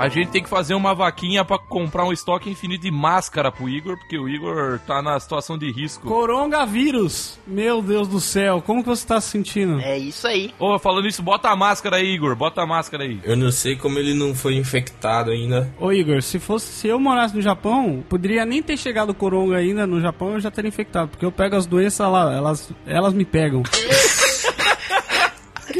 A gente tem que fazer uma vaquinha pra comprar um estoque infinito de máscara pro Igor, porque o Igor tá na situação de risco. Coronavírus. Meu Deus do céu, como que você tá se sentindo? É isso aí. Ô, falando isso, bota a máscara aí, Igor. Bota a máscara aí. Eu não sei como ele não foi infectado ainda. Ô Igor, se fosse se eu morasse no Japão, poderia nem ter chegado o coronga ainda no Japão, eu já teria infectado, porque eu pego as doenças lá, elas, elas me pegam.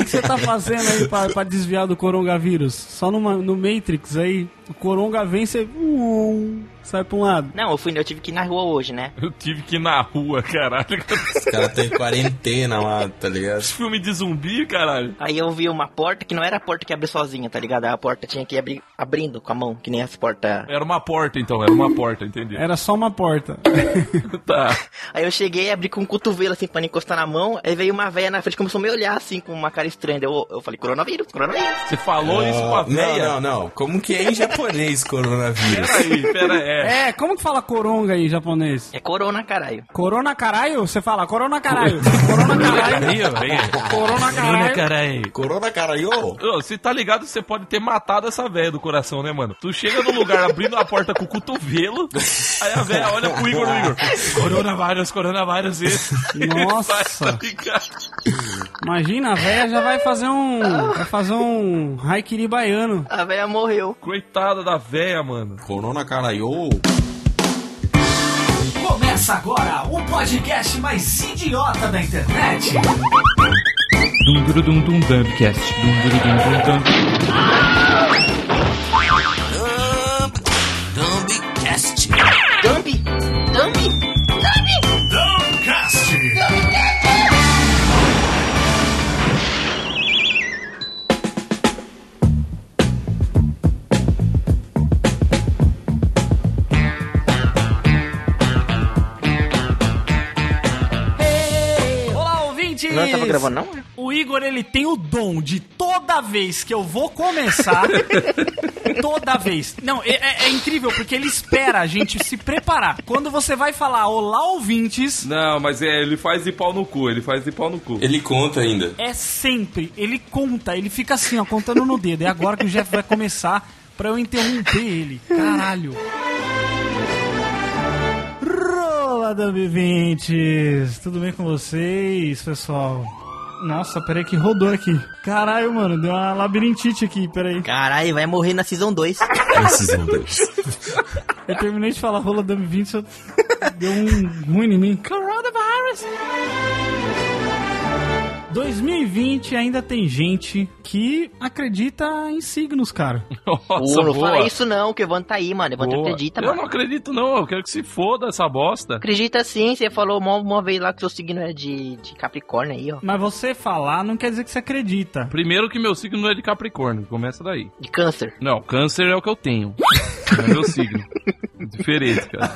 Que, que você tá fazendo aí pra, pra desviar do coronavírus? Só numa, no Matrix aí, o coronga vem, você uh, sai pra um lado. Não, eu fui, eu tive que ir na rua hoje, né? Eu tive que ir na rua, caralho. Os caras estão em quarentena lá, tá ligado? Filme de zumbi, caralho. Aí eu vi uma porta que não era a porta que abre sozinha, tá ligado? A porta tinha que ir abrir, abrindo com a mão, que nem as portas. Era uma porta, então. Era uma porta, entendi. Era só uma porta. Tá. Aí eu cheguei, abri com um cotovelo assim pra não encostar na mão. Aí veio uma velha na frente, começou a me olhar assim com uma cara estranha. Eu, eu falei, coronavírus, coronavírus. Você falou isso com a véia? Não, não, não. Como que é em japonês coronavírus? Peraí, pera é. É, como que fala coronga aí em japonês? É corona, caralho. Corona caralho? Você fala corona caralho. Corona caralho. Corona caralho. Corona, caralho! Ô, Você tá ligado, você pode ter matado essa velha do coração, né, mano? Tu chega no lugar abrindo a porta com o cotovelo, aí a velha olha pro Igor, no Igor. Coronavírus, coronavírus esse. Nossa. Sai, tá ligado? Imagina, a véia já vai fazer um. Vai fazer um haikiri baiano. A velha morreu. Coitada da velha, mano. Corona, caralho! Começa agora o podcast mais idiota da internet. Dum dum dum dum dumbcast. Dum dum dum dum dum. Gravando, não? O Igor, ele tem o dom de toda vez que eu vou começar. toda vez. Não, é, é- é incrível porque ele espera a gente se preparar. Quando você vai falar olá, ouvintes, Não, mas é, ele faz de pau no cu, ele faz de pau no cu. Ele conta ainda. é sempre. Ele conta, ele fica assim, ó, contando no dedo. É agora que o Jeff vai começar pra eu interromper ele. Caralho. Rola, Dumb20! Tudo bem com vocês, pessoal? Nossa, peraí que rodou aqui. Caralho, mano, deu uma labirintite aqui, peraí. Caralho, vai morrer na Season 2. Precisam deles. Eu terminei de falar rola Dumb20, só deu um ruim em mim. Coronavirus! 2020 ainda tem gente que acredita em signos, cara. Nossa, Pô, não boa. fala isso não, que o Evandro tá aí, mano. Evandro Boa. acredita, Eu mano. não acredito, não. Eu quero que se foda essa bosta. Acredita sim, você falou uma, uma vez lá que seu signo é de, de Capricórnio aí, ó. Mas você falar não quer dizer que você acredita. Primeiro que meu signo não é de Capricórnio, começa daí. De câncer. Não, câncer é o que eu tenho. Não é meu signo. Diferente, cara.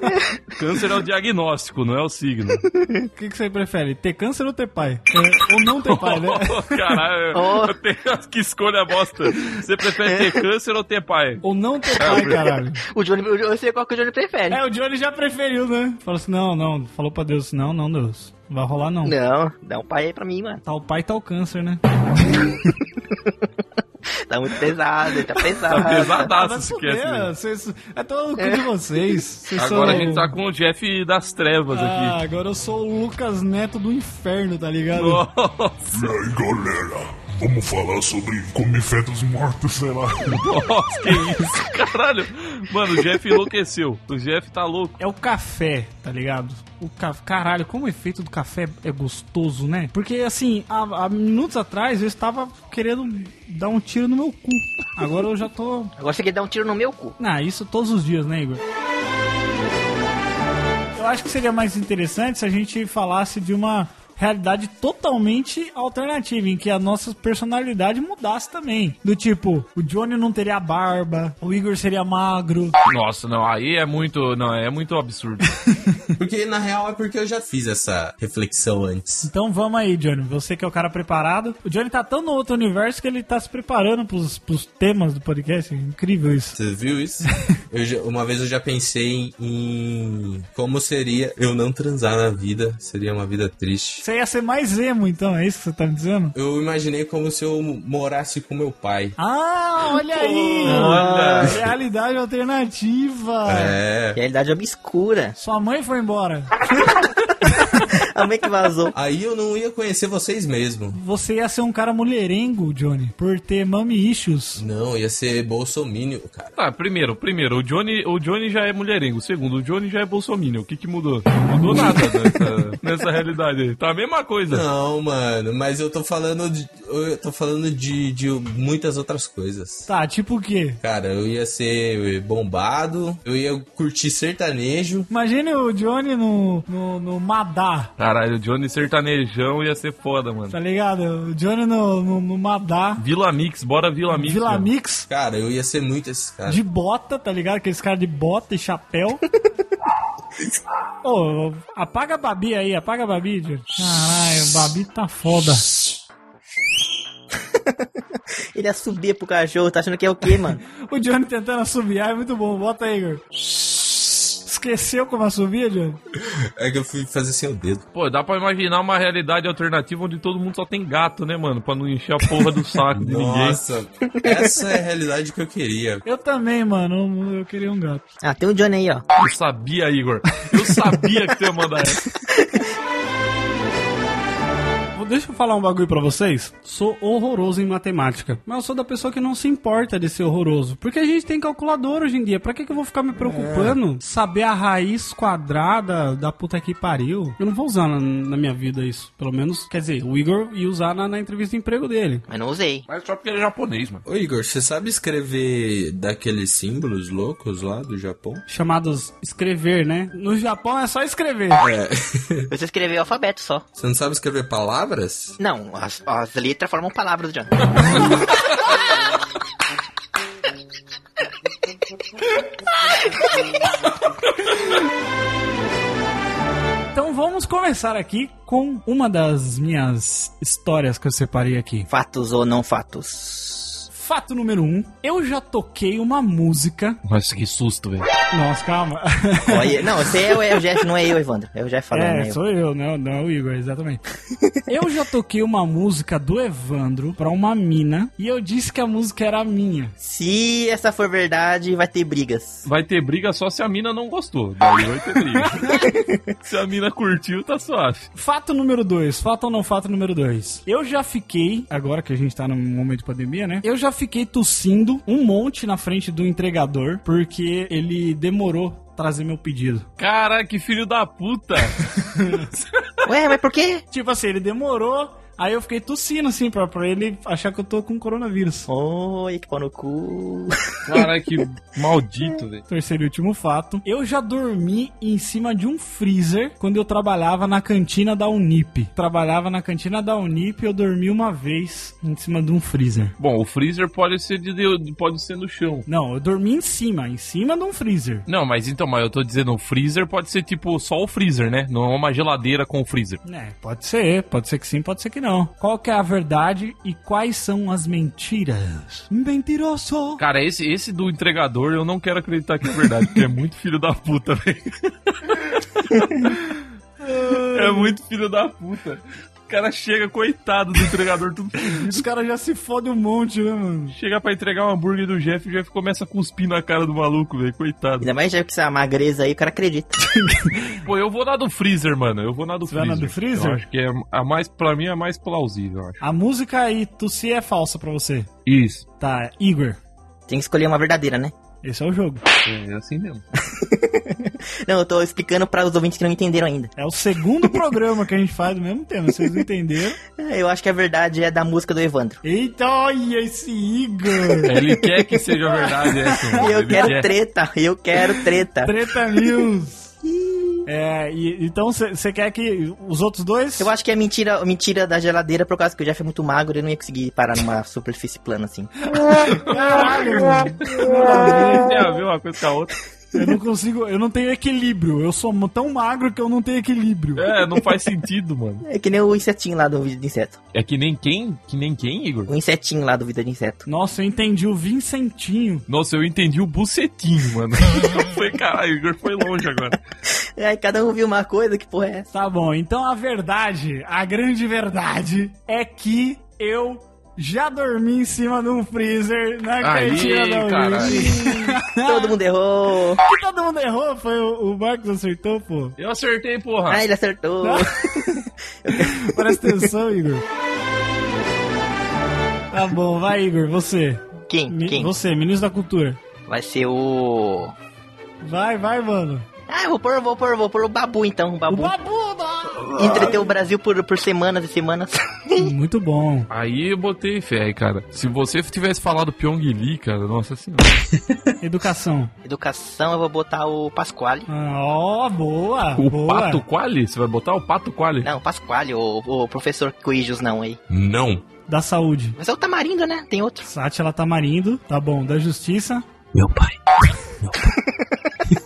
Câncer é o diagnóstico, não é o signo. O que, que você prefere? Ter câncer ou ter pai? É, ou não ter pai, né? Caralho, Oh. eu tenho- que escolha bosta. Você prefere ter câncer ou ter pai? Ou não ter pai, caralho. O Johnny, eu sei qual que o Johnny prefere. É, o Johnny já preferiu, né? Falou assim, não, não. Falou pra Deus, não, não, Deus. Não vai rolar, não. Não, dá um pai aí pra mim, mano. Tá o pai, tá o câncer, né? Tá muito pesado, tá pesado. Tá pesadaço Vai esse cast, vocês- É todo o cu de vocês. Vocês Agora são- a gente tá com o Jeff das trevas Ah, aqui. agora eu sou o Lucas Neto do inferno, tá ligado? Nossa, E aí galera, vamos falar sobre comer fetos mortos, sei lá. nossa, que isso, caralho. Mano, o Jeff enlouqueceu. O Jeff tá louco. É o café, tá ligado? O ca... Caralho, como o efeito do café é gostoso, né? Porque, assim, há, há minutos atrás eu estava querendo dar um tiro no meu cu. Agora eu já tô... Agora você quer dar um tiro no meu cu. Ah, isso todos os dias, né, Igor? Eu acho que seria mais interessante se a gente falasse de uma realidade totalmente alternativa, em que a nossa personalidade mudasse também. Do tipo, o Johnny não teria barba, o Igor seria magro. Nossa, não, aí é muito, não, é muito absurdo. Porque na real é porque eu já fiz essa reflexão antes. Então vamos aí, Johnny. Você que é o cara preparado. O Johnny tá tão no outro universo que ele tá se preparando pros, pros temas do podcast. Incrível isso. Você viu isso? Eu já- uma vez eu já pensei em como seria eu não transar na vida. Seria uma vida triste. Você ia ser mais emo, então, é isso que você tá me dizendo? Eu imaginei como se eu morasse com meu pai. Ah, olha aí! Olha. Realidade alternativa. É. Realidade obscura. Sua mãe foi embora. A mãe que vazou. Aí eu não ia conhecer vocês mesmo. Você ia ser um cara mulherengo, Johnny, por ter mommy issues. Não, ia ser bolsomínio, cara. Tá, primeiro, primeiro, o Johnny, o Johnny já é mulherengo. Segundo, o Johnny já é bolsominion. O que que mudou? Não mudou nada nessa, nessa realidade aí. Tá a mesma coisa. Não, mano, mas eu tô falando de, eu tô falando de, de muitas outras coisas. Tá, tipo o quê? Cara, eu ia ser bombado, eu ia curtir sertanejo. Imagine o Johnny no, no, no Madá, Caralho, o Johnny sertanejão ia ser foda, mano. tá ligado? O Johnny no, no, no Madá, Vila Mix, bora Vila Mix. Vila mano. Mix, Cara, eu ia ser muito esse cara. de bota, tá ligado? Aqueles caras de bota e chapéu. Ô, apaga a Babi aí, apaga a Babi, Johnny. Caralho, o Babi tá foda. Ele ia subir pro cachorro, tá achando que é o quê, mano? O Johnny tentando assobiar é muito bom. Bota aí, Igor. Esqueceu como assobia, Johnny? É que eu fui fazer sem o dedo. Pô, dá pra imaginar uma realidade alternativa onde todo mundo só tem gato, né, mano? Pra não encher a porra do saco de ninguém. Nossa, essa é a realidade que eu queria. Eu também, mano. Eu queria um gato. Ah, tem um Johnny aí, ó. Eu sabia, Igor. Eu sabia que tu ia mandar essa. Deixa eu falar um bagulho pra vocês. Sou horroroso em matemática. Mas eu sou da pessoa que não se importa de ser horroroso. Porque a gente tem calculador hoje em dia. Pra que, que eu vou ficar me preocupando? Saber a raiz quadrada da puta que pariu. Eu não vou usar na, na minha vida isso. Pelo menos, quer dizer, o Igor ia usar na, na entrevista de emprego dele. Mas não usei. Mas só porque ele é japonês, mano. Ô Igor, você sabe escrever daqueles símbolos loucos lá do Japão? Chamados escrever, né? No Japão é só escrever. É. Você escreveu alfabeto só. Você não sabe escrever palavras? Não, as, as letras formam palavras, Johnny. Então vamos começar aqui com uma das minhas histórias que eu separei aqui. Fatos ou não fatos? Fato número um, eu já toquei uma música. Nossa, que susto, velho. Nossa, calma. Olha, não, você é o, é o Jeff, não é eu, Evandro. É o Jeff falando, É, né? sou eu, não, não o Igor, exatamente. eu já toquei uma música do Evandro pra uma mina e eu disse que a música era minha. Se essa for verdade, vai ter brigas. Vai ter briga só se a mina não gostou. Daí vai ter briga. se a mina curtiu, tá suave. Fato número dois, fato ou não fato número dois. Eu já fiquei, agora que a gente tá num momento de pandemia, né? Eu já fiquei tossindo um monte na frente do entregador porque ele demorou trazer meu pedido. Cara, que filho da puta. Ué, mas por quê? Tipo assim, ele demorou, aí eu fiquei tossindo assim pra, pra ele achar que eu tô com coronavírus. Oi, que pau no cu. Cara, que maldito, velho. Terceiro e último fato. Eu já dormi em cima de um freezer quando eu trabalhava na cantina da Unip. Trabalhava na cantina da Unip e eu dormi uma vez em cima de um freezer. Bom, o freezer pode ser de, de- pode ser no chão. Não, eu dormi em cima, em cima de um freezer. Não, mas então, mas eu tô dizendo, o freezer pode ser tipo só o freezer, né? Não é uma geladeira com o freezer. É, pode ser, pode ser que sim, pode ser que não. Qual que é a verdade e quais são as mentiras? Mentiroso! Cara, esse, esse do entregador eu não quero acreditar que é verdade, porque é muito filho da puta, velho. é muito filho da puta. O cara chega, coitado do entregador, tudo fudido. Os caras já se fodem um monte, né, mano? Chega pra entregar um hambúrguer do Jeff e o Jeff começa a cuspir na cara do maluco, velho. Coitado. Ainda mais já que essa magreza aí, o cara acredita. Pô, eu vou na do freezer, mano. Eu vou na do Você vai freezer. na do freezer? Eu acho que é a mais, pra mim, é a mais plausível, eu acho. A música aí, Tussi é falsa pra você. Isso. Tá, Igor, Tem que escolher uma verdadeira, né? esse é o jogo. É assim mesmo. Não, eu tô explicando para os ouvintes que não entenderam ainda. É o segundo programa que a gente faz do mesmo tema, vocês não entenderam? É, Eu acho que a verdade é da música do Evandro. Eita, olha esse Igor! Ele quer que seja verdade essa. mano. Eu Ele quero quer. treta, eu quero treta. Treta News! É, e, então você quer que os outros dois? Eu acho que é mentira, mentira da geladeira por causa que o Jeff é muito magro e não ia conseguir parar numa superfície plana assim. Caralho, mano. Tem a ver uma coisa com a outra. Eu não consigo, eu não tenho equilíbrio. Eu sou tão magro que eu não tenho equilíbrio. É, não faz sentido, mano. É que nem o insetinho lá do Vida de Inseto. É que nem quem? Que nem quem, Igor? O insetinho lá do Vida de Inseto. Nossa, eu entendi o Vincentinho. Nossa, eu entendi o bucetinho, mano. foi, caralho, Igor foi longe agora. Aí cada um viu uma coisa, que porra é essa? Tá bom, então a verdade, a grande verdade é que eu já dormi em cima de um freezer na cantina da. Wii. Todo mundo errou. que todo mundo errou, foi o, o Marcos acertou, pô. Eu acertei, porra. Ah, ele acertou. Presta atenção, Igor. Tá bom, vai, Igor, você. Quem? Mi- Quem? Você, ministro da cultura. Vai ser o... Vai, vai, mano. Ah, eu vou pôr, vou pôr, vou pôr o Babu então, o O Babu. Entreteu o Brasil por, por semanas e semanas. Muito bom. Aí eu botei fé, cara. Se você tivesse falado Pyong Lee, cara, nossa senhora. Educação. Educação, eu vou botar o Pasquale. Ah, Ó, boa. O boa. Pato Quali? Você vai botar o Pato Quali? Não, Pasquale, o, o professor Coijos não aí. Não. Da saúde. Mas é o Tamarindo, né? Tem outro. Sátila Tamarindo, tá bom. Da justiça. Meu pai.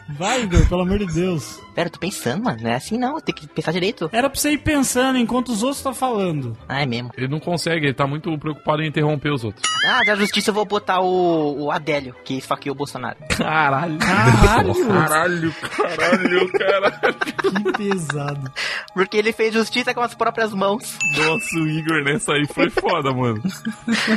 Vai, Igor, pelo amor de Deus. Pera, eu tô pensando, mano. Não é assim não, tem que pensar direito. Era pra você ir pensando enquanto os outros estão falando. Ah, é mesmo. Ele não consegue, ele tá muito preocupado em interromper os outros. Ah, da justiça eu vou botar o, o Adélio, que esfaqueou o Bolsonaro. Caralho. Caralho. Caralho, caralho, caralho. Que pesado. Porque ele fez justiça com as próprias mãos. Nossa, o Igor nessa aí foi foda, mano.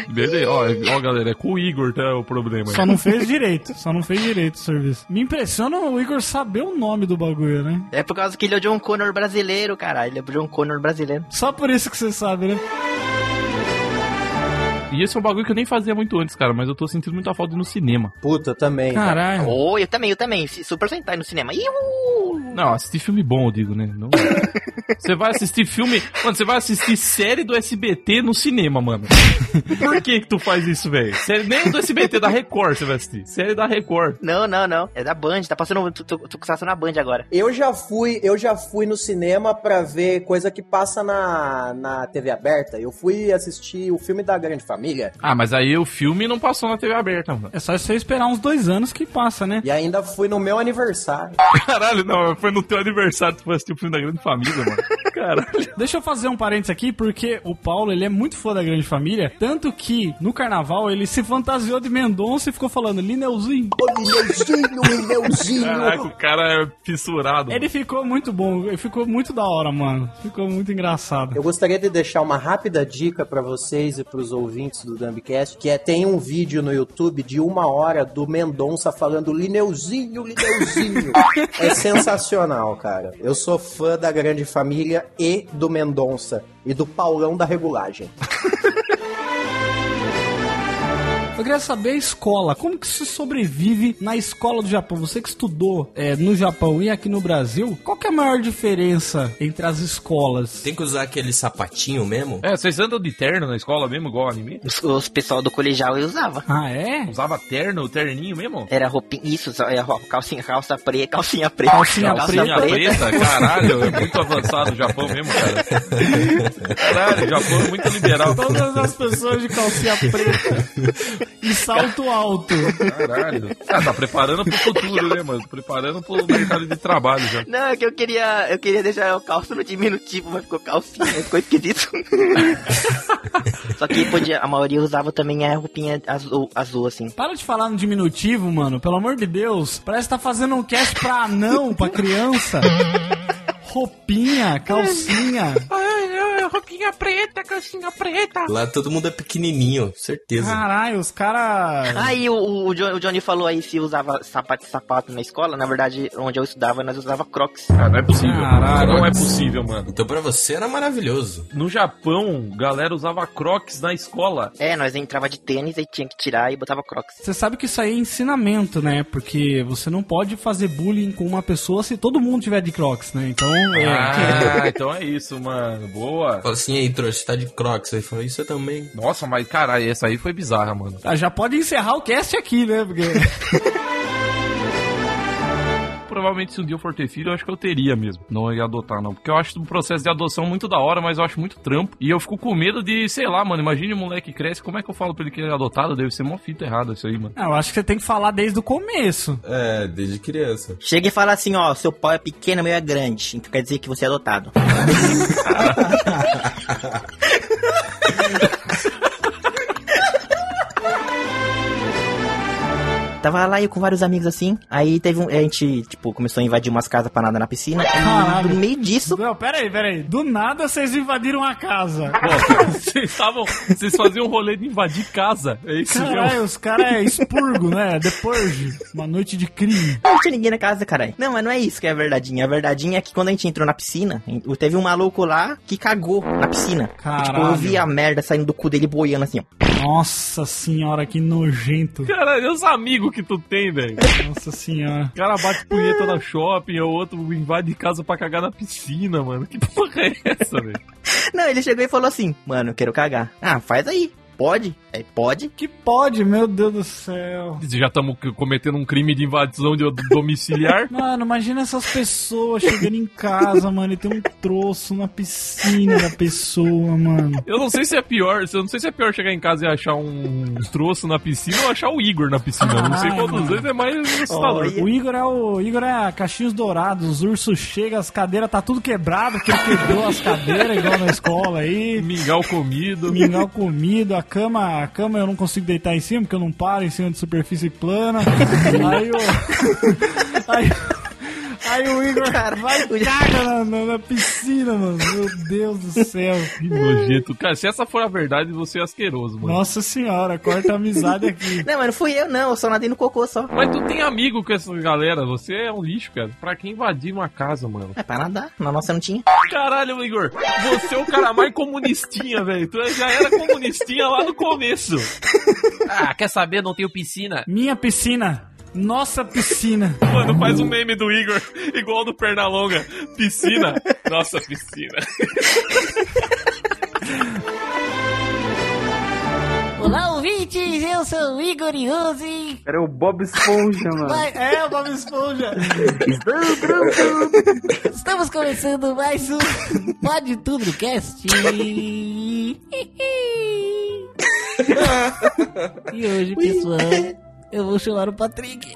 Beleza, ó, ó, galera, é com o Igor, tá? O problema. Só não fez direito. Só não fez direito o serviço. Me impressiona o Igor saber o nome do bagulho, né? É por causa que ele é o John Connor brasileiro, cara. Ele é o John Connor brasileiro. Só por isso que você sabe, né? E esse é um bagulho que eu nem fazia muito antes, cara, mas eu tô sentindo muita falta no cinema. Puta, também. Caralho. Oh, eu também, eu também. Super Sentai no cinema. Iu! Não, assistir filme bom, eu digo, né? Não... Você vai assistir filme. Mano, você vai assistir série do SBT no cinema, mano. Por que que tu faz isso, velho? Série nem do SBT, da Record você vai assistir. Série da Record. Não, não, não. É da Band. Tá passando. Tu, tu passando na Band agora. Eu já fui, eu já fui no cinema pra ver coisa que passa na, na TV aberta. Eu fui assistir o filme da Grande Família Ah, mas aí o filme não passou na TV aberta, mano. É só você esperar uns dois anos que passa, né? e ainda fui no meu aniversário. Caralho, não, foi no teu aniversário que tu foi assistir o filme da Grande Família, mano. Caralho. Deixa eu fazer um parênteses aqui, porque o Paulo, ele é muito fã da Grande Família, tanto que no carnaval ele se fantasiou de Mendonça e ficou falando Lineuzinho. Ô, Lineuzinho, Lineuzinho. Caraca, o cara é fissurado. Ele ficou muito bom, ele ficou muito da hora, mano. Ficou muito engraçado. Eu gostaria de deixar uma rápida dica pra vocês e pros ouvintes do Dumbcast, que é tem um vídeo no YouTube de uma hora do Mendonça falando Lineuzinho, Lineuzinho. é sensacional, cara. Eu sou fã da Grande Família e do Mendonça e do Paulão da Regulagem. Eu queria saber a escola, como que se sobrevive na escola do Japão? Você que estudou é, no Japão e aqui no Brasil, qual que é a maior diferença entre as escolas? Tem que usar aquele sapatinho mesmo? É, vocês andam de terno na escola mesmo, igual anime? Os, os pessoal do colegial eu usava. Ah, é? Usava terno, terninho mesmo? Era roupinha. Isso, é calcinha, calça preta, calcinha preta. Calcinha Calcinha preta, caralho, é muito avançado o Japão mesmo, cara. Caralho, o Japão é muito liberal. Todas as pessoas de calcinha preta e salto alto. Caralho. Ah, tá preparando pro futuro, né, mano? Preparando pro mercado de trabalho já. Não, é que eu queria. Eu queria deixar o calço no diminutivo, mas ficou calcinha, ficou esquisito. Só que podia, a maioria usava também a roupinha azul, azul assim. Para de falar no diminutivo, mano. Pelo amor de Deus. Parece que tá fazendo um cast pra anão, pra criança. Roupinha, calcinha. Roupinha preta, calcinha preta. Lá todo mundo é pequenininho, certeza. Caralho, os caras. Aí o, o, o Johnny falou aí se usava sapato sapato na escola. Na verdade, onde eu estudava, nós usava crocs. Ah, não é possível. Caralho. Não é possível, mano. Então pra você era maravilhoso. No Japão, galera usava crocs na escola. É, nós entrava de tênis e tinha que tirar e botava crocs. Você sabe que isso aí é ensinamento, né? Porque você não pode fazer bullying com uma pessoa se todo mundo tiver de crocs, né? Então, é. Ah, então é isso, mano. Boa. Fala assim, aí, trouxa, você tá de crocs. Aí fala, isso eu também. Nossa, mas caralho, essa aí foi bizarra, mano. Ah, já pode encerrar o cast aqui, né? Porque. provavelmente se um dia eu for ter filho, eu acho que eu teria mesmo. Não ia adotar, não. Porque eu acho o processo de adoção muito da hora, mas eu acho muito trampo. E eu fico com medo de, sei lá, mano, imagine um moleque cresce, como é que eu falo pra ele que ele é adotado? Deve ser uma fita errada isso aí, mano. Ah, Eu acho que você tem que falar desde o começo. É, desde criança. Chega e fala assim, ó, seu pau é pequeno, meu é grande. Então quer dizer que você é adotado. Tava lá eu com vários amigos assim. Aí teve um. A gente, tipo, começou a invadir umas casas pra nada na piscina. Caralho. E no meio disso. Não, pera aí, pera aí. Do nada vocês invadiram a casa. Pô, vocês estavam. Vocês faziam um rolê de invadir casa. É isso mesmo. Caralho, os caras é expurgo, né? The Purge. Uma noite de crime. Não tinha ninguém na casa, caralho. Não, mas não é isso que é a verdadeinha. A verdadeinha é que quando a gente entrou na piscina, teve um maluco lá que cagou na piscina. Caralho. Tipo, eu vi a merda saindo do cu dele boiando assim, ó. Nossa senhora, que nojento. Caralho, os amigos que tu tem, velho. Nossa senhora. O cara bate punheta na shopping, o outro invade casa pra cagar na piscina, mano. Que porra é essa, velho? Não, ele chegou e falou assim, mano, eu quero cagar. Ah, faz aí. Pode? É, pode? Que pode, meu Deus do céu. Já estamos cometendo um crime de invasão de domiciliar. Mano, imagina essas pessoas chegando em casa, mano, e tem um troço na piscina da pessoa, mano. Eu não sei se é pior, eu não sei se é pior chegar em casa e achar um troço na piscina ou achar o Igor na piscina. Eu não sei qual dos dois é mais assustador. O Igor é o Igor é caixinhos dourados, os ursos chegam, as cadeiras tá tudo quebrado, porque ele quebrou as cadeiras igual na escola aí. Mingau comido. Mingau comido, a cama, a cama eu não consigo deitar em cima, porque eu não paro em cima de superfície plana. aí o. aí, aí o Igor vai e caga na, na- na piscina, mano. Meu Deus do céu. Que nojento. Cara, se essa for a verdade, você é asqueroso, mano. Nossa senhora, corta a amizade aqui. Não, mas não fui eu, não. Eu só nadei no cocô só. Mas tu tem amigo com essa galera, você é um lixo, cara. Pra quem invadir uma casa, mano? É pra nadar. Na nossa não tinha. Caralho, Igor, você é o cara mais comunistinha, velho. Tu já era comunistinha lá no começo. Ah, quer saber? Não tenho piscina. Minha piscina. Nossa piscina. Mano, faz um meme do Igor, igual do Pernalonga. Piscina. Nossa, piscina. Olá, ouvintes! Eu sou o Igor Iose. Era o Bob Esponja, mano. Vai- É, o Bob Esponja. Estamos começando mais um Pode Tudo Cast. e hoje, pessoal, eu vou chamar o Patrick.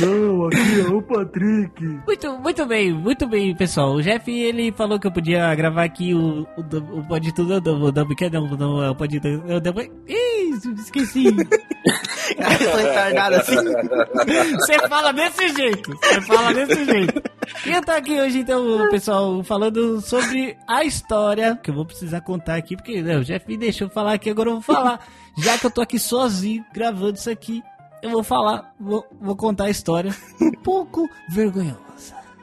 Não, aqui é o Patrick. Muito, muito bem, muito bem, pessoal. O Jeff, ele falou que eu podia gravar aqui o, o, o Pode Tudo, não, não, não, não, não, é o Pode Tudo, eu depois... Ih, esqueci. Eu tô retardado assim. Você fala desse jeito. Você fala desse jeito. E eu tô aqui hoje, então, pessoal, falando sobre a história que eu vou precisar contar aqui, porque né, o Jeff me deixou falar aqui, agora eu vou falar. Já que eu tô aqui sozinho gravando isso aqui, eu vou falar, vou, vou contar a história um pouco vergonhosa.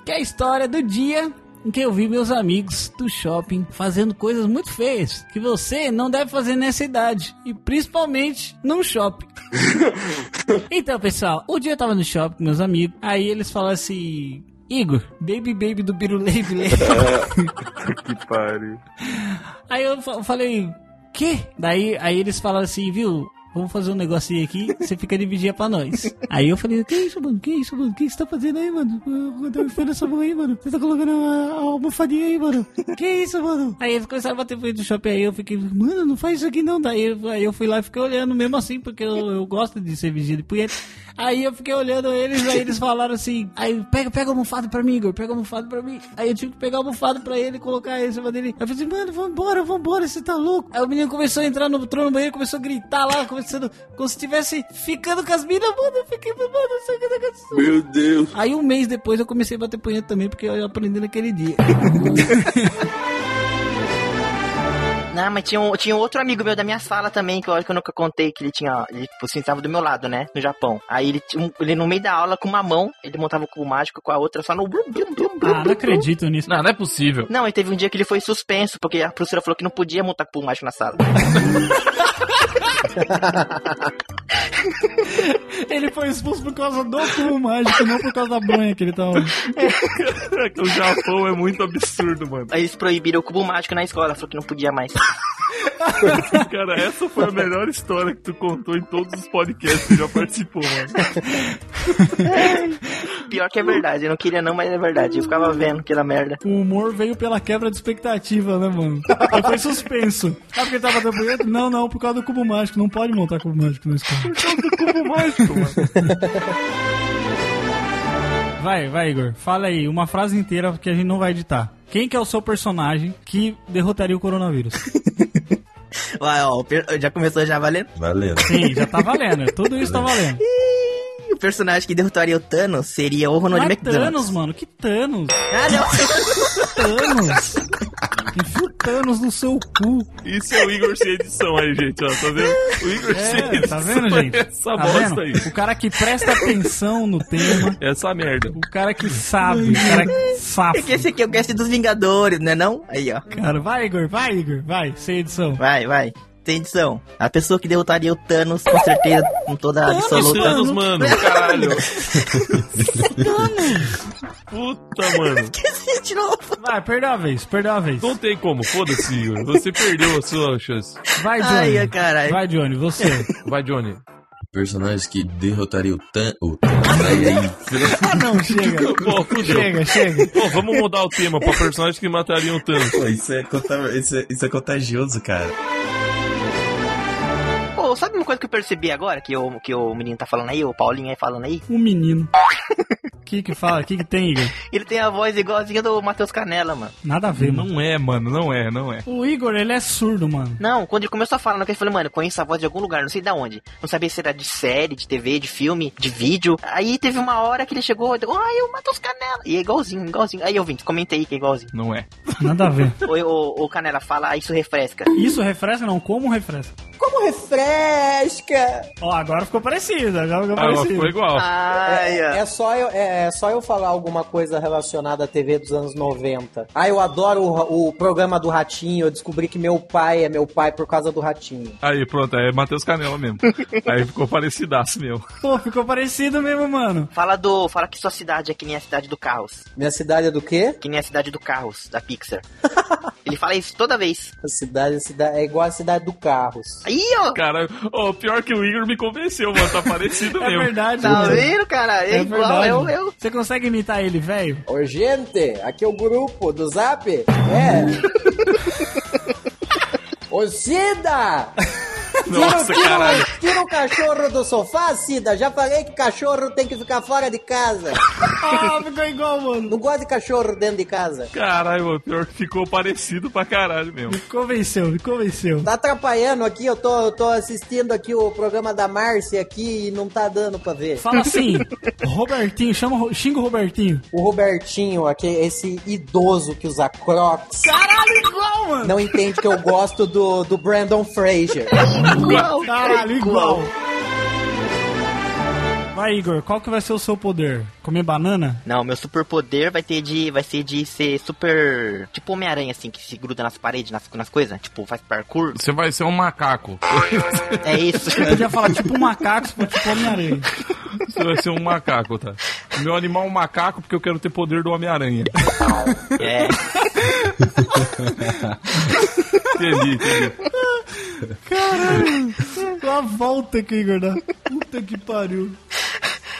Que é a história do dia em que eu vi meus amigos do shopping fazendo coisas muito feias que você não deve fazer nessa idade e principalmente num shopping. então, pessoal, um dia eu tava no shopping com meus amigos, aí eles falaram assim: Igor, baby baby do Birulei Que pariu. Aí eu fa- falei, que? Daí aí eles falaram assim, viu? Vamos fazer um negocinho aqui, você fica de vigia pra nós. Aí eu falei, que isso, mano? Que isso, mano? Que você tá fazendo aí, mano? Tá enfiando essa mão aí, mano? Você tá colocando a, a almofadinha aí, mano? Que isso, mano? Aí eles começaram a bater frente do shopping aí, eu fiquei, mano, não faz isso aqui não. Daí eu, aí eu fui lá e fiquei olhando mesmo assim, porque eu, eu gosto de ser vigia de punheta. Aí eu fiquei olhando eles, aí eles falaram assim, aí pega, pega o almofado pra mim, Igor, pega o almofado pra mim. Aí eu tive que pegar o almofado pra ele colocar em cima dele. Aí eu falei assim, mano, vambora, vambora, você tá louco. Aí o menino começou a entrar no, entrou no banheiro, começou a gritar lá, começando, como se estivesse ficando com as minas, mano, eu fiquei, mano, não sei o que tá acontecendo. Meu Deus. Aí um mês depois eu comecei a bater punheta também, porque eu aprendi naquele dia. Não, mas tinha, um, tinha outro amigo meu da minha sala também, que eu acho que eu nunca contei, que ele tinha. Ele tipo, assim, tava do meu lado, né? No Japão. Aí ele, ele no meio da aula, com uma mão, ele montava o cubo mágico com a outra só no. blum, blum, blum, blum, Ah, não acredito nisso. Não, não é possível. Não, e teve um dia que ele foi suspenso, porque a professora falou que não podia montar cubo mágico na sala. Ele foi expulso por causa do cubo mágico, não por causa da banha que ele tava. Caraca, o Japão é muito absurdo, mano. Aí eles proibiram o cubo mágico na escola, falou que não podia mais. Cara, essa foi a melhor história que tu contou em todos os podcasts que tu já participou, mano. Pior que é verdade, eu não queria não, mas é verdade. Eu ficava vendo aquela merda. O humor veio pela quebra de expectativa, né, mano? Aí foi suspenso. Ah, porque tava dando punheta? Não, não, por causa do cubo mágico. Não pode montar cubo mágico no escola. Por causa do cubo mágico, mano. Vai, vai, Igor. Fala aí, uma frase inteira que a gente não vai editar. Quem que é o seu personagem que derrotaria o coronavírus? Vai, ó, já começou já valendo? Valendo. Sim, já tá valendo. Tudo isso tá valendo. Ih, O personagem que derrotaria o Thanos seria o Ronald é McDonald. Thanos, mano. Que Thanos? Ah, não. Thanos. Enfia o Thanos no seu cu. Isso é o Igor sem edição aí, gente, ó. Tá vendo? O Igor sem É, edição. tá vendo, gente? Essa Tá bosta vendo? aí. O cara que presta atenção no tema. Essa merda. O cara que sabe. O cara que safa. É que esse aqui é o cast dos Vingadores, né não? Aí, ó. Cara, vai, Igor. Vai, Igor. Vai. Sem edição. Vai, vai. Tem edição. A pessoa que derrotaria o Thanos, com certeza, com toda a absoluta. Thanos, mano, caralho. Puta, mano. Esqueci de novo. Vai, perdeu a vez. Perdeu a vez. Não tem como, foda-se, Igor. Você perdeu a sua chance. Vai, Johnny. Ai, caralho. Vai, Johnny. Você. Vai, Johnny. Personagens que derrotaria o Tan. O Aí, aí, Ah, não. Chega. Pô, fudeu. Chega, chega. Pô, vamos mudar o tema pra personagens que matariam o Thanos. Pô, isso é, isso, é, isso é contagioso, cara. Sabe uma coisa que eu percebi agora? Que o, que o menino tá falando aí, o Paulinho aí falando aí? Um menino. O que que fala? O que que tem, Igor? Ele tem a voz igualzinha do Matheus Canela, mano. Nada a ver, mano. Não é, mano, não é, não é. O Igor, ele é surdo, mano. Não, quando ele começou a falar, eu falei, mano, eu conheço a voz de algum lugar, não sei da onde. Não sabia se era de série, de TV, de filme, de vídeo. Aí teve uma hora que ele chegou, ai, o Matheus Canela. E é igualzinho, igualzinho. Aí eu vim, comentei aí que é igualzinho. Não é. Nada a ver. o, o, o Canela fala, ah, isso refresca. Isso refresca? Não, como refresca? Como refresca! Ó, agora ficou parecido. Agora ficou Agora parecido. ficou igual. Ai, É, é só eu, é, é só eu falar alguma coisa relacionada à TV dos anos 90. Ah, eu adoro o, o programa do Ratinho. Eu descobri que meu pai é meu pai por causa do Ratinho. Aí, pronto, é Matheus Canela mesmo. Aí ficou parecidaço mesmo. Pô, ficou parecido mesmo, mano. Fala do. Fala que sua cidade é que nem a cidade do Carros. Minha cidade é do quê? Que nem a cidade do Carros, da Pixar. ele fala isso toda vez. A cidade, a cidade é igual a cidade do Carros. Aí, ó. Cara, ó, pior que o Igor me convenceu, mano. Tá parecido É mesmo. verdade, Tá mano. vendo, cara? É, É igual, verdade. eu, eu. Você consegue imitar ele, velho? Ô, gente, aqui é o grupo do Zap. É. Ô, Cida! Nossa, tira, caralho. tira o cachorro do sofá, Cida. Já falei que cachorro tem que ficar fora de casa. Ah, ficou igual, mano. Não gosto de cachorro dentro de casa. Caralho, mano, pior que ficou parecido pra caralho mesmo. Me convenceu, me convenceu. Tá atrapalhando aqui, eu tô, eu tô assistindo aqui o programa da Márcia aqui e não tá dando pra ver. Fala assim, Robertinho, chama, o- xinga o Robertinho. O Robertinho, aqui, esse idoso que usa crocs, Caralho, igual, mano. não entende que eu gosto do, do Brandon Fraser. Caralho, igual. Vai, Igor, qual que vai ser o seu poder? Comer banana? Não, meu superpoder vai ter de. Vai ser de ser super. Tipo Homem-Aranha, assim, que se gruda nas paredes, nas, nas coisas. Tipo, faz parkour. Você vai ser um macaco. É isso. Eu podia falar tipo um macaco, tipo Homem-Aranha. Você vai ser um macaco, tá? Meu animal é um macaco porque eu quero ter poder do Homem-Aranha. é. Entendi, entendi. Caralho, a volta que o Igor dá. Puta que pariu.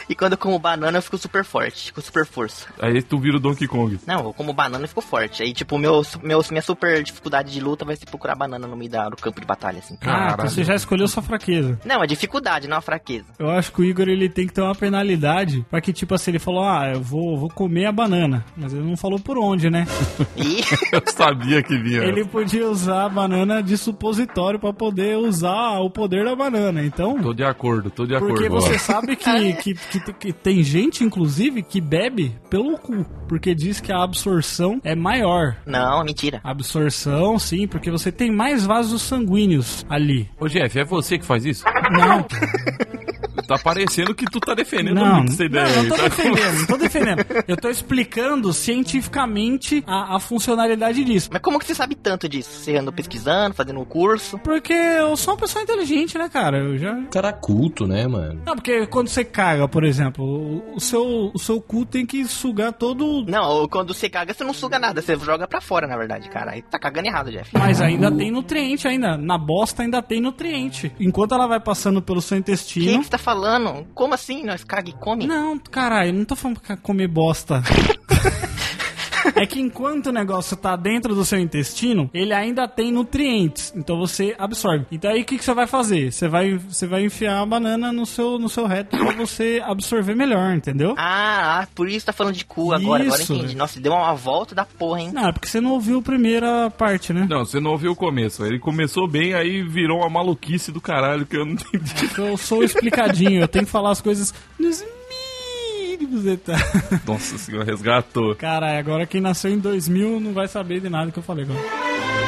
E quando eu como banana, eu fico super forte. Com super força. Aí tu vira o Donkey Kong. Não, eu como banana e fico forte. Aí, tipo, meu, meu, minha super dificuldade de luta vai ser procurar banana no meio da, do campo de batalha, assim. Ah, então você já escolheu sua fraqueza. Não, é dificuldade, não é fraqueza. Eu acho que o Igor ele tem que ter uma penalidade pra que, tipo assim, ele falou: Ah, eu vou, vou comer a banana. Mas ele não falou por onde, né? Eu sabia que vinha. Ele podia usar a banana de supositório pra poder usar o poder da banana. Então. Tô de acordo, tô de acordo. Porque você ó. sabe que, que, que, que tem gente, inclusive, que bebe pelo cu. Porque diz que a absorção é maior. Não, mentira. Absorção, sim, porque você tem mais vasos sanguíneos ali. Ô Jeff, é você que faz isso? Não, Tá parecendo que tu tá defendendo não, muito essa ideia não, eu aí, tô tá? defendendo, não tô defendendo. Eu tô explicando cientificamente a, a funcionalidade disso. Mas como que você sabe tanto disso? Você andou pesquisando, fazendo um curso? Porque eu sou uma pessoa inteligente, né, cara? Eu já. Cara culto, né, mano? Não, porque quando você caga, por exemplo, o, seu, o seu cu tem que sugar todo. Não, quando você caga, você não suga nada. Você joga pra fora, na verdade, cara. Aí tá cagando errado, Jeff. Mas ainda tem nutriente, ainda. Na bosta ainda tem nutriente. Enquanto ela vai passando pelo seu intestino. que, que você tá falando? Como assim? Nós caga e come? Não, caralho, não tô falando pra comer bosta. É que enquanto o negócio tá dentro do seu intestino, ele ainda tem nutrientes. Então você absorve. Então aí o que, que você vai fazer? Você vai, você vai enfiar a banana no seu, no seu reto pra você absorver melhor, entendeu? Ah, ah, por isso tá falando de cu agora. Agora Isso, entendi. velho. Nossa, deu uma volta da porra, hein? Não, é porque você não ouviu a primeira parte, né? Não, você não ouviu o começo. Ele começou bem, aí virou uma maluquice do caralho que eu não entendi. Eu sou explicadinho, eu tenho que falar as coisas nos mínimos detalhes. Nossa senhora, resgatou. Caralho, agora quem nasceu em 2000 não vai saber de nada que eu falei agora.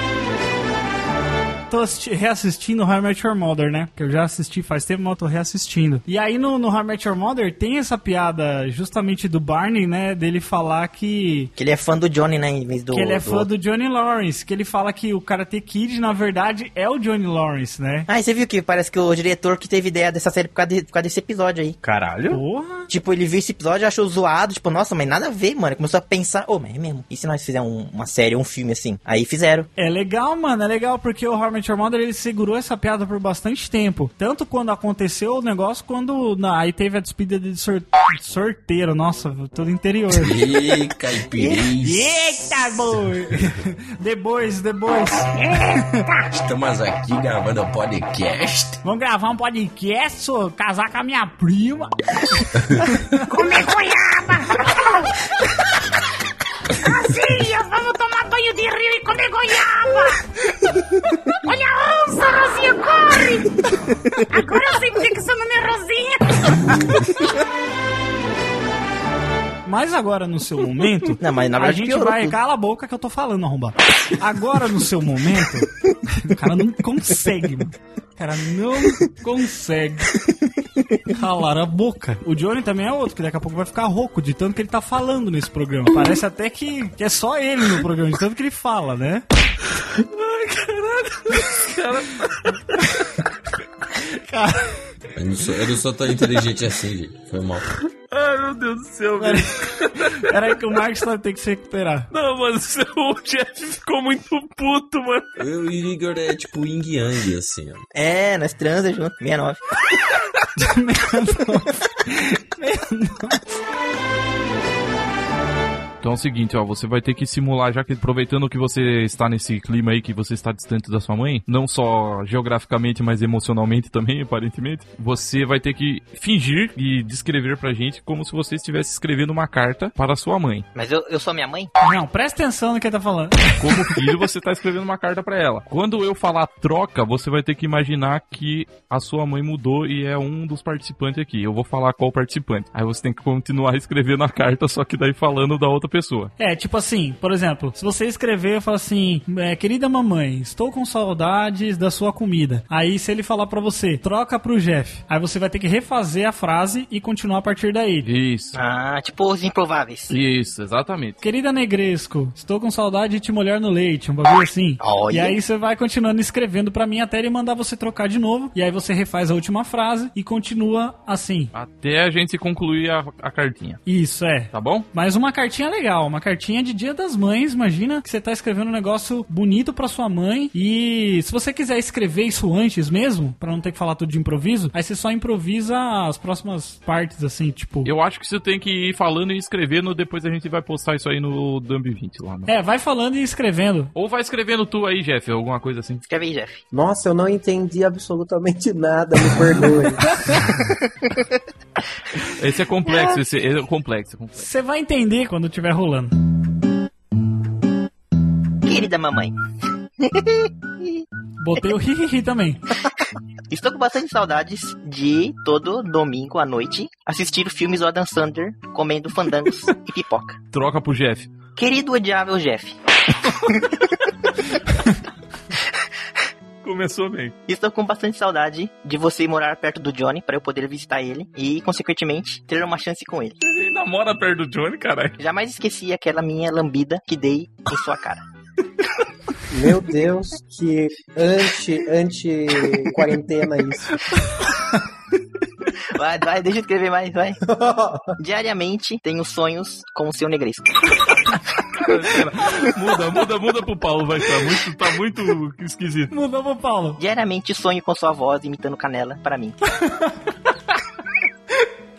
Tô assisti- reassistindo How I Met Your Mother, né? Que eu já assisti faz tempo, mas eu tô reassistindo. E aí no, no How I Met Your Mother tem essa piada justamente do Barney, né? Dele falar que Que ele é fã do Johnny, né? Em vez do. que ele é do fã outro. do Johnny Lawrence, que ele fala que o Karate Kid, na verdade, é o Johnny Lawrence, né? Ah, e você viu que parece que o diretor que teve ideia dessa série por causa, de- por causa desse episódio aí. Caralho? Porra! Tipo, ele viu esse episódio e achou zoado. Tipo, nossa, mas nada a ver, mano. Ele Começou a pensar, ô, mas é mesmo. E se nós fizermos um- uma série, um filme assim? Aí fizeram. É legal, mano, é legal porque o How I Met Your Mother ele segurou essa piada por bastante tempo. Tanto quando aconteceu o negócio, quando na, aí teve a despedida de sor- sorteiro. Nossa, todo interior. Ih. Eita, boi! The Boys, The Boys. Estamos aqui gravando um podcast. Vamos gravar um podcast, só, casar com a minha prima. Comer goiaba! De rio e comer goiaba! Olha a onça, Rosinha, corre! Agora eu sei porque que seu nome é Rosinha! Mas agora no seu momento, Não, mas na a gente piorou vai. tudo. Cala a boca que eu tô falando, arromba. Agora no seu momento, o cara não consegue, mano. O cara não consegue calar a boca. O Johnny também é outro, que daqui a pouco vai ficar rouco de tanto que ele tá falando nesse programa. Parece até que, que é só ele no programa, de tanto que ele fala, né? Eu não, sou, eu não sou tão inteligente assim, gente. Foi mal. Ai, meu Deus do céu, velho. Peraí que o Marcos vai ter que se recuperar. Não, mano, o Jeff ficou muito puto, mano. Eu e o Igor é tipo yin yang, assim, ó. É, nós transa junto, 69. Meu Deus. Meu Deus. Então é o seguinte, ó, você vai ter que simular, já que aproveitando que você está nesse clima aí, que você está distante da sua mãe, não só geograficamente, mas emocionalmente também, aparentemente, você vai ter que fingir e descrever pra gente como se você estivesse escrevendo uma carta para sua mãe. Mas eu, eu sou minha mãe? Não, presta atenção no que ele tá falando. Como filho, você tá escrevendo uma carta pra ela. Quando eu falar troca, você vai ter que imaginar que a sua mãe mudou e é um dos participantes aqui. Eu vou falar qual participante. Aí você tem que continuar escrevendo a carta, só que daí falando da outra pessoa. É, tipo assim, por exemplo, se você escrever, eu falo assim, é, querida mamãe, estou com saudades da sua comida. Aí se ele falar pra você, troca pro Jeff. Aí você vai ter que refazer a frase e continuar a partir daí. Isso. Ah, tipo os improváveis. Isso, exatamente. Querida Negresco, estou com saudade de te molhar no leite, um bagulho assim. Olha. E aí você vai continuando escrevendo pra mim até ele mandar você trocar de novo. E aí você refaz a última frase e continua assim. Até a gente concluir a, a cartinha. Isso, é. Tá bom? Mas uma cartinha legal, uma cartinha de Dia das Mães. Imagina que você tá escrevendo um negócio bonito pra sua mãe. E se você quiser escrever isso antes mesmo, pra não ter que falar tudo de improviso, aí você só improvisa as próximas partes, assim, tipo. Eu acho que você tem que ir falando e escrevendo, depois a gente vai postar isso aí no Dumb 20 lá. Né? É, vai falando e escrevendo. Ou vai escrevendo tu aí, Jeff, alguma coisa assim. Escreve aí, Jeff. Nossa, eu não entendi absolutamente nada, me perdoe. Esse é complexo, esse é complexo. é complexo. Você vai entender quando estiver rolando. Querida mamãe, Botei o hihihi também. estou com bastante saudades de todo domingo à noite assistir filmes do Adam Sandler comendo fandangos e pipoca. Troca pro Jeff. Querido odiável Jeff, Começou bem. estou com bastante saudade de você morar perto do Johnny para eu poder visitar ele e, consequentemente, ter uma chance com ele. Ele namora perto do Johnny, caralho. Jamais esqueci aquela minha lambida que dei em sua cara. Meu Deus, que anti, anti quarentena isso. Vai, vai, deixa eu escrever mais, vai. Diariamente tenho sonhos com o seu negresco. Muda, muda, muda pro Paulo, vai. Tá muito, tá muito esquisito. Mudou pro Paulo. Diariamente sonho com sua voz imitando canela para mim.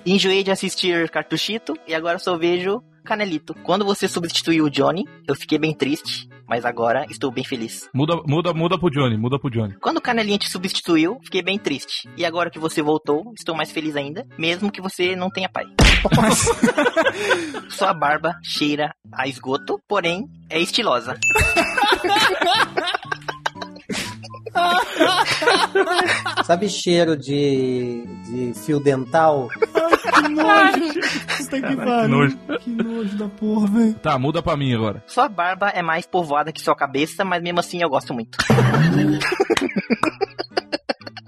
Enjoei de assistir Cartuchito e agora só vejo Canelito. Quando você substituiu o Johnny, eu fiquei bem triste, mas agora estou bem feliz. Muda, muda, muda pro Johnny, muda pro Johnny. Quando o Canelinha te substituiu, fiquei bem triste. E agora que você voltou, estou mais feliz ainda, mesmo que você não tenha pai. Sua barba cheira a esgoto, porém é estilosa. Sabe cheiro de, de fio dental? Que nojo. Puta que que pariu. nojo. Que nojo da porra, velho. Tá, muda pra mim agora. Sua barba é mais povoada que sua cabeça, mas mesmo assim eu gosto muito.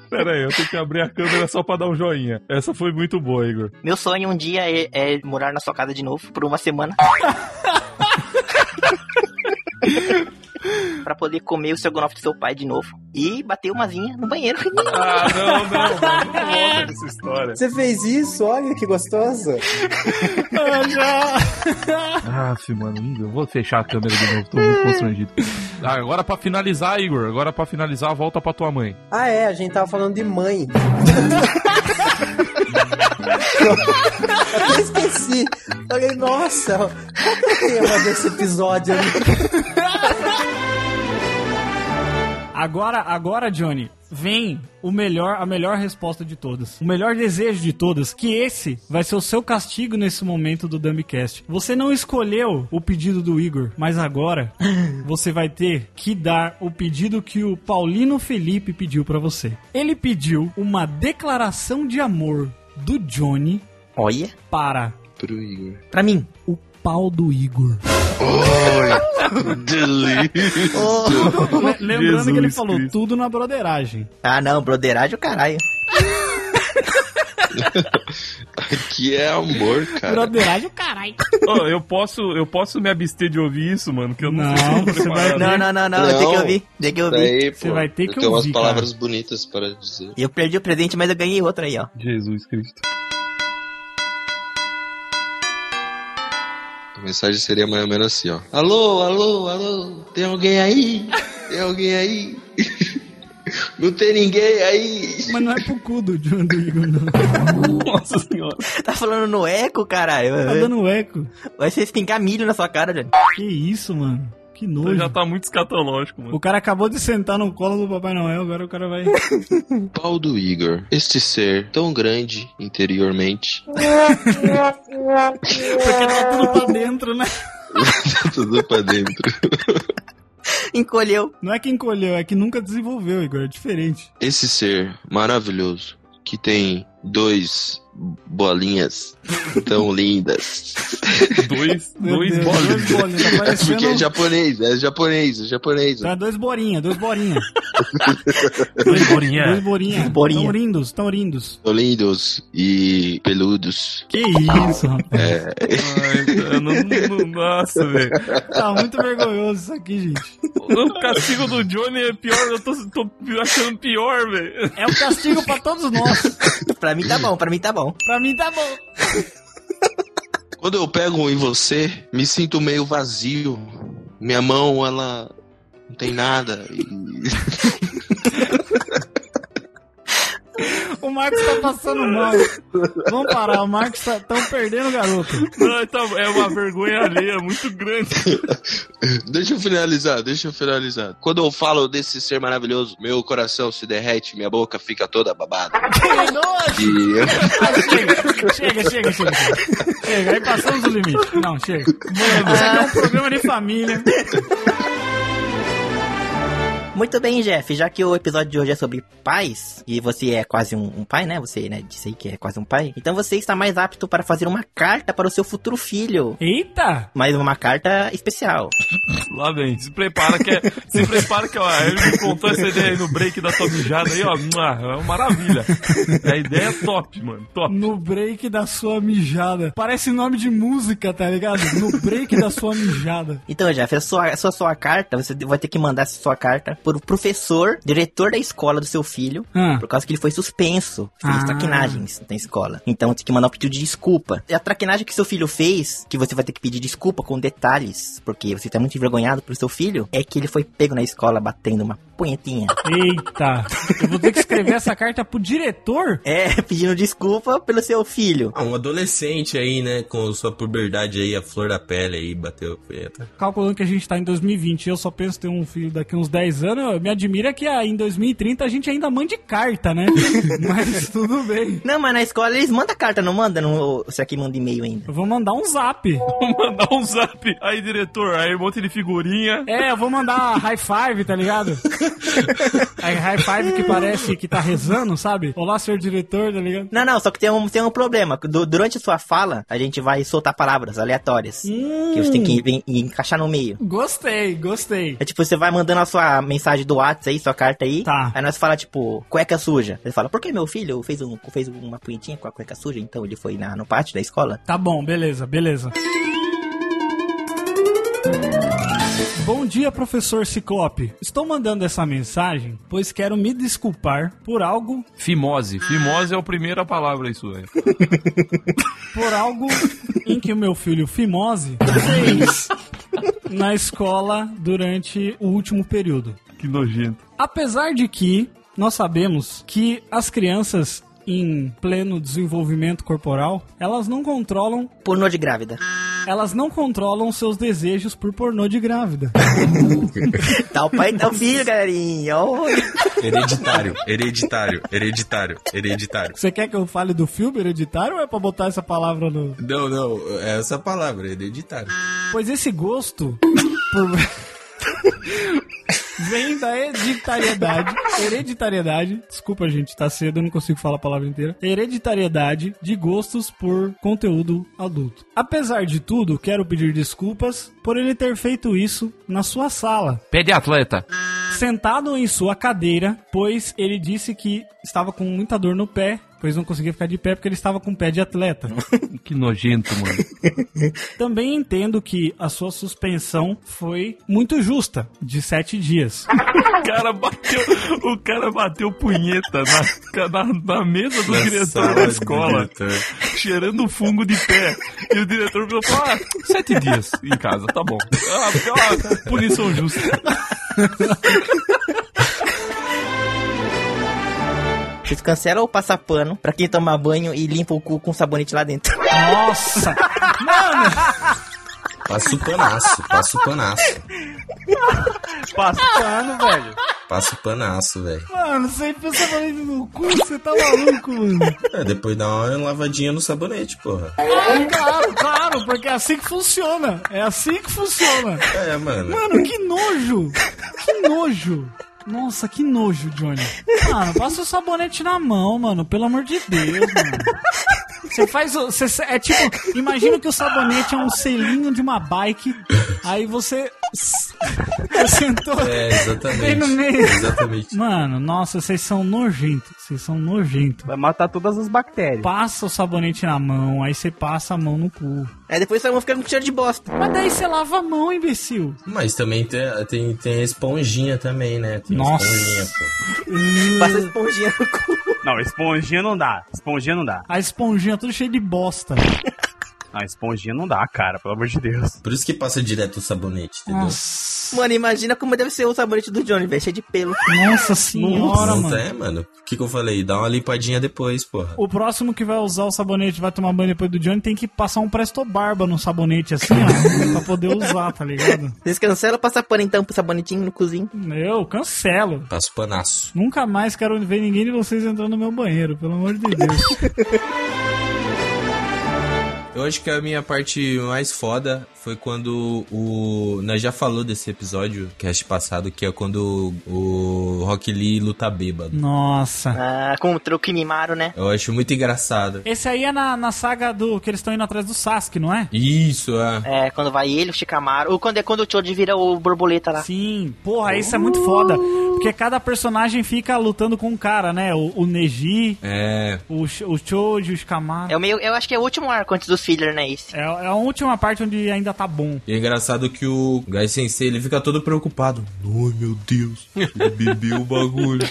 Pera aí, eu tenho que abrir a câmera só pra dar um joinha. Essa foi muito boa, Igor. Meu sonho um dia é, é morar na sua casa de novo por uma semana. pra poder comer o estrogonofe do seu pai de novo. E bater uma zinha no banheiro. Ah, não, não. Não volta história. Você fez isso? Olha que gostosa. Ah, mano, eu vou fechar a câmera de novo, tô muito constrangido. Ah, agora pra finalizar, Igor, agora pra finalizar, volta pra tua mãe. Ah, é, a gente tava falando de mãe. Até esqueci. Falei, nossa, qual que é o tema desse episódio? Agora, agora, Johnny, vem o melhor, a melhor resposta de todas. O melhor desejo de todas, que esse vai ser o seu castigo nesse momento do Dumbcast. Você não escolheu o pedido do Igor, mas agora você vai ter que dar o pedido que o Paulino Felipe pediu pra você. Ele pediu uma declaração de amor do Johnny Olha, para Pro Igor. pra mim. o pau do Igor. Delícia. Le- Lembrando que ele Jesus falou Cristo. tudo na broderagem. Ah não, broderagem é o caralho. Que é amor, cara. Broderagem, o caralho. Ô, eu posso, eu posso me abster de ouvir isso, mano, que eu não, Não, sei se você vai-. Não, não, não, não, eu tenho que ouvir. Tem que ouvir. Daí, Você pô, vai ter que eu ouvir, umas palavras bonitas para dizer. Eu perdi o presente, mas eu ganhei outro aí, ó. Jesus Cristo. A mensagem seria mais ou menos assim, ó. Alô, alô, alô, tem alguém aí? Tem alguém aí? Não tem ninguém aí? Mas não é pro cu do, John- do Igor, não. Nossa senhora. Tá falando no eco, caralho? Tá dando eco. Vai ser espingar milho na sua cara, Johnny. Que isso, mano? Que Você nojo. já tá muito escatológico, mano. O cara acabou de sentar no colo do Papai Noel, agora o cara vai. Pau do Igor. Este ser tão grande interiormente. Porque tá tudo pra dentro, né? Tudo pra dentro. Encolheu. Não é que encolheu, é que nunca desenvolveu, Igor. É diferente. Esse ser maravilhoso que tem dois bolinhas tão lindas. Dois, dois Deus, bolinhos. Dois bolinhas. Tá É parecendo... porque é japonês, é japonês, é japonês. Tá, dois borinha, dois borinha. Dois bolinha. Dois borinha. Borinha. Tão lindos, tão lindos. Tão lindos e peludos. Que isso, rapaz. É, Ai, cara, não, não- nossa, velho. Tá muito vergonhoso isso aqui, gente. O castigo do Johnny é pior, eu tô, tô achando pior, velho. É um castigo pra todos nós. Pra mim tá bom, pra mim tá bom. Pra mim tá bom. Quando eu pego em você, me sinto meio vazio. Minha mão, ela não tem nada. E... O Marcos tá passando mal. Vamos parar, o Marcos tá tão perdendo o garoto. Ai, tá- é uma vergonha alheia muito grande. Deixa eu finalizar, deixa eu finalizar. Quando eu falo desse ser maravilhoso, meu coração se derrete, minha boca fica toda babada. Que nojo! E... Chega, chega, chega, chega. Chega, aí passamos o limite. Não, chega. Mano, isso aqui é um programa de família. Muito bem, Jeff. Já que o episódio de hoje é sobre pais, e você é quase um, um pai, né? Você, né, disse aí que é quase um pai. Então você está mais apto para fazer uma carta para o seu futuro filho. Eita! Mas uma carta especial. Lá vem, se prepara que é, se prepara que ó, ele me contou essa ideia aí no break da tua mijada aí, ó, é uma maravilha. A ideia é top, mano, top. No break da sua mijada. Parece nome de música, tá ligado? No break da sua mijada. Então, Jeff, a sua, a sua, sua carta, você vai ter que mandar essa sua carta pro professor, diretor da escola do seu filho, Ah. por causa que ele foi suspenso. Fez Ah. traquinagens na escola. Então tem que mandar um pedido de desculpa. E a traquinagem que seu filho fez, que você vai ter que pedir desculpa com detalhes, porque você tá muito envergonhado pro seu filho, é que ele foi pego na escola batendo uma punhetinha. Eita, eu vou ter que escrever essa carta pro diretor? É, pedindo desculpa pelo seu filho. Ah, um adolescente aí, né, com sua puberdade aí, a flor da pele aí, bateu a punheta. Calculando que a gente tá em 2020 e eu só penso ter um filho daqui uns 10 anos, me admira que ah, em 2030 a gente ainda mande carta, né? Mas tudo bem. Não, mas na escola eles mandam carta, não manda? Não, você aqui manda e-mail ainda. Eu vou mandar um zap. Vou mandar um zap. Aí, diretor, aí um monte de figurinha. É, eu vou mandar high five, tá ligado? Aí high five que parece que tá rezando, sabe? Olá, senhor diretor, tá ligado? Não, não, só que tem um, tem um problema. Du- durante a sua fala, a gente vai soltar palavras aleatórias. Que você tem que en- encaixar no meio. Gostei, gostei. É tipo, você vai mandando a sua mensagem do WhatsApp aí, sua carta aí. Tá. Aí nós fala, tipo, cueca suja. Ele fala, por que meu filho fez, um, fez uma punhetinha com a cueca suja? Então ele foi na, no pátio da escola. Tá bom, beleza, beleza. Bom dia, professor Ciclope. Estou mandando essa mensagem, pois quero me desculpar por algo, Fimose. Fimose é a primeira palavra isso, velho. por algo em que o meu filho Fimose fez na escola durante o último período. Que nojento. Apesar de que nós sabemos que as crianças em pleno desenvolvimento corporal, elas não controlam Pornô de grávida. elas não controlam seus desejos por pornô de grávida. Tá o pai e tá o filho, galerinha. Hereditário, hereditário, hereditário, hereditário. Você quer que eu fale do filme hereditário ou é pra botar essa palavra no. Não, não, é essa palavra, hereditário. Pois esse gosto por. Vem da hereditariedade. Hereditariedade. Desculpa, gente, tá cedo, eu não consigo falar a palavra inteira. Hereditariedade de gostos por conteúdo adulto. Apesar de tudo, quero pedir desculpas por ele ter feito isso na sua sala. Pé de atleta. Sentado em sua cadeira, pois ele disse que estava com muita dor no pé, pois não conseguia ficar de pé porque ele estava com pé de atleta. Que nojento, mano. Também entendo que a sua suspensão foi muito justa, de sete dias. O cara bateu, o cara bateu punheta na, na, na mesa do Na diretor da escola, diretor. cheirando fungo de pé. E o diretor falou: ah, sete dias em casa, tá bom. Ah, punição justa. Vocês cancelam ou passa pano pra quem toma banho e limpa o cu com sabonete lá dentro. Nossa! Mano! Passa o panaço, passa o panaço. Passa pano, velho. Passa o panaço, velho. Mano, você pensa sabonete no cu, você tá maluco, mano. É, depois dá uma lavadinha no sabonete, porra. É, claro, claro, porque é assim que funciona. É assim que funciona. É, mano. Mano, que nojo! Que nojo! Nossa, que nojo, Johnny. Mano, passa o sabonete na mão, mano. Pelo amor de Deus, mano. Você faz. Você, é tipo, imagina que o sabonete é um selinho de uma bike. Aí você. Você sentou É, exatamente. bem no meio. Exatamente. Mano, nossa, vocês são nojentos. Vocês são nojentos. Vai matar todas as bactérias. Passa o sabonete na mão, aí você passa a mão no cu. Aí depois sua mão fica com cheiro de bosta. Mas daí você lava a mão, imbecil. Mas também tem, tem, tem a esponjinha também, né? Tem a Nossa. esponjinha, pô. Passa esponjinha no cu. Não, esponjinha não dá. Esponjinha não dá. A esponjinha tudo cheio de bosta. Não, esponjinha não dá, cara, pelo amor de Deus. Por isso que passa direto o sabonete, entendeu? Nossa, Mano, imagina como deve ser o sabonete do Johnny, velho. Cheio de pelo. nossa senhora, não mano. é, mano. O que, que eu falei? Dá uma limpadinha depois, porra. O próximo que vai usar o sabonete, vai tomar banho depois do Johnny, tem que passar um presto barba no sabonete assim, ó, pra poder usar, tá ligado? Vocês cancelam ou passa pano então pro sabonetinho no cozinho? Eu cancelo. Passa o panaço. Nunca mais quero ver ninguém de vocês entrando no meu banheiro, pelo amor de Deus. Eu acho que a minha parte mais foda foi quando o. Nós já falou desse episódio, cast passado, que é quando o Rock Lee luta bêbado. Nossa. Ah, contra o Kimimaro, né? Eu acho muito engraçado. Esse aí é na, na saga do que eles estão indo atrás do Sasuke, não é? Isso, é. É, quando vai ele, o Shikamaru. Ou quando é quando o Choji vira o borboleta lá. Sim, porra, isso é muito foda. Porque cada personagem fica lutando com um cara, né? O, o Neji, É. o, o Choji, o Shikamaru. É o meio, eu acho que é o último arco antes dos filler, né? Esse. É, é a última parte onde ainda tá bom. E é engraçado que o Gai Sensei ele fica todo preocupado. Ai meu Deus, ele bebeu o bagulho.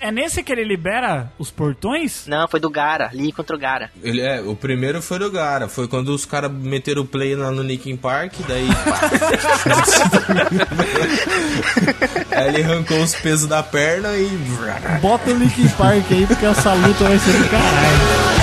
É nesse que ele libera os portões? Não, foi do Gara, Lee contra o Gara. Ele, é, o primeiro foi do Gara, foi quando os caras meteram o play lá no Linkin Park, daí. Aí ele arrancou os peso da perna e. Bota o Linkin Park aí, porque essa luta vai ser do caralho.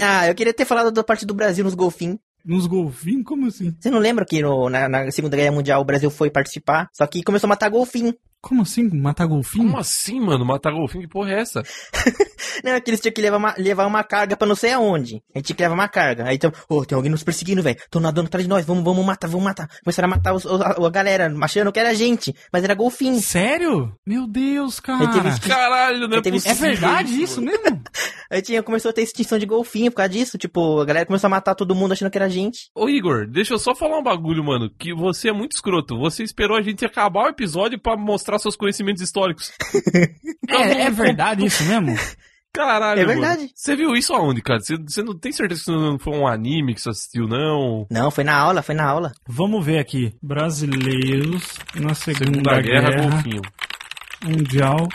Ah, eu queria ter falado da parte do Brasil nos golfinhos. Nos golfinhos? Como assim? Você não lembra que no- na, na Segunda Guerra Mundial o Brasil foi participar? Só que começou a matar golfinho. Como assim? Matar golfinho? Como assim, mano? Matar golfinho? Que porra é essa? Não, é que eles tinham que levar uma, levar uma carga pra não sei aonde. A gente tinha que levar uma carga. Aí então, ô, tem alguém nos perseguindo, velho. Tão nadando atrás de nós, vamos, vamos matar, vamos matar. Começaram a matar os- os- a, a galera, achando que era gente, mas era golfinho. Sério? Meu Deus, cara. Caralho, não é teve É verdade isso mesmo? Aí tinha, começou a ter extinção de golfinho por causa disso. Tipo, a galera começou a matar todo mundo achando que era gente. Ô Igor, deixa eu só falar um bagulho, mano. Que você é muito escroto. Você esperou a gente acabar o episódio pra mostrar seus conhecimentos históricos. É, é verdade isso mesmo? Caralho, É mano. verdade. Você viu isso aonde, cara? Você, você não tem certeza que isso não foi um anime que você assistiu, não? Não, foi na aula, foi na aula. Vamos ver aqui. Brasileiros na Segunda, Segunda Guerra, Guerra, golfinho. Mundial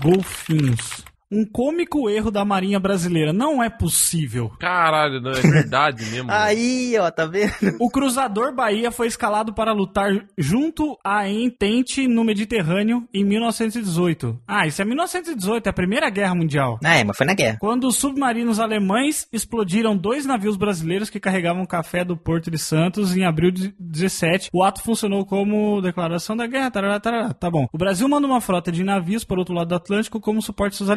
Golfinhos. Um cômico erro da Marinha Brasileira. Não é possível. Caralho, não, é verdade mesmo. Aí, ó, tá vendo? O cruzador Bahia foi escalado para lutar junto à Entente no Mediterrâneo em 1918. Ah, isso é 1918, é a Primeira Guerra Mundial. Ah, é, mas foi na guerra. Quando os submarinos alemães explodiram dois navios brasileiros que carregavam café do Porto de Santos em abril de 17, o ato funcionou como declaração da guerra. Tarará, tarará. Tá bom. O Brasil manda uma frota de navios para o outro lado do Atlântico como suporte aos seus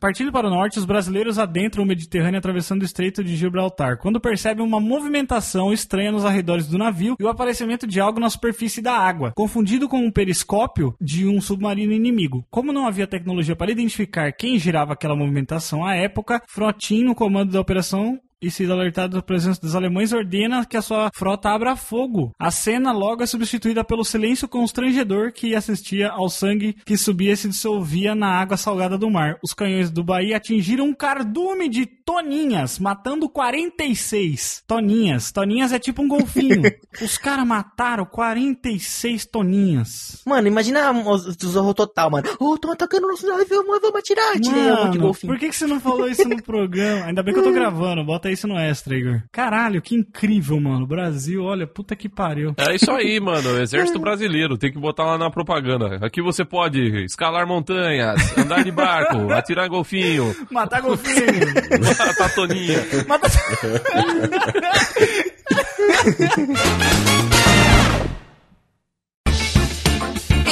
Partindo para o norte, os brasileiros adentram o Mediterrâneo atravessando o Estreito de Gibraltar, quando percebem uma movimentação estranha nos arredores do navio e o aparecimento de algo na superfície da água, confundido com um periscópio de um submarino inimigo. Como não havia tecnologia para identificar quem girava aquela movimentação à época, Frotin, no comando da operação, e sido alertado da presença dos alemães, ordena que a sua frota abra fogo. A cena logo é substituída pelo silêncio constrangedor que assistia ao sangue que subia e se dissolvia na água salgada do mar. Os canhões do Bahia atingiram um cardume de toninhas, matando 46 toninhas. Toninhas é tipo um golfinho. Os caras mataram 46 toninhas. Mano, imagina os, os Zorro Total, mano. Ô, tão atacando o nosso navio, mano, vamos atirar. Tirei um monte de Mano, golfinho. por que, que você não falou isso no programa? Ainda bem que eu tô gravando, bota isso no extra, Igor. Caralho, que incrível, mano. Brasil, olha, puta que pariu. É isso aí, mano. Exército Brasileiro. Tem que botar lá na propaganda. Aqui você pode escalar montanhas, andar de barco, atirar golfinho, Matar golfinho. matar toninha. Matar...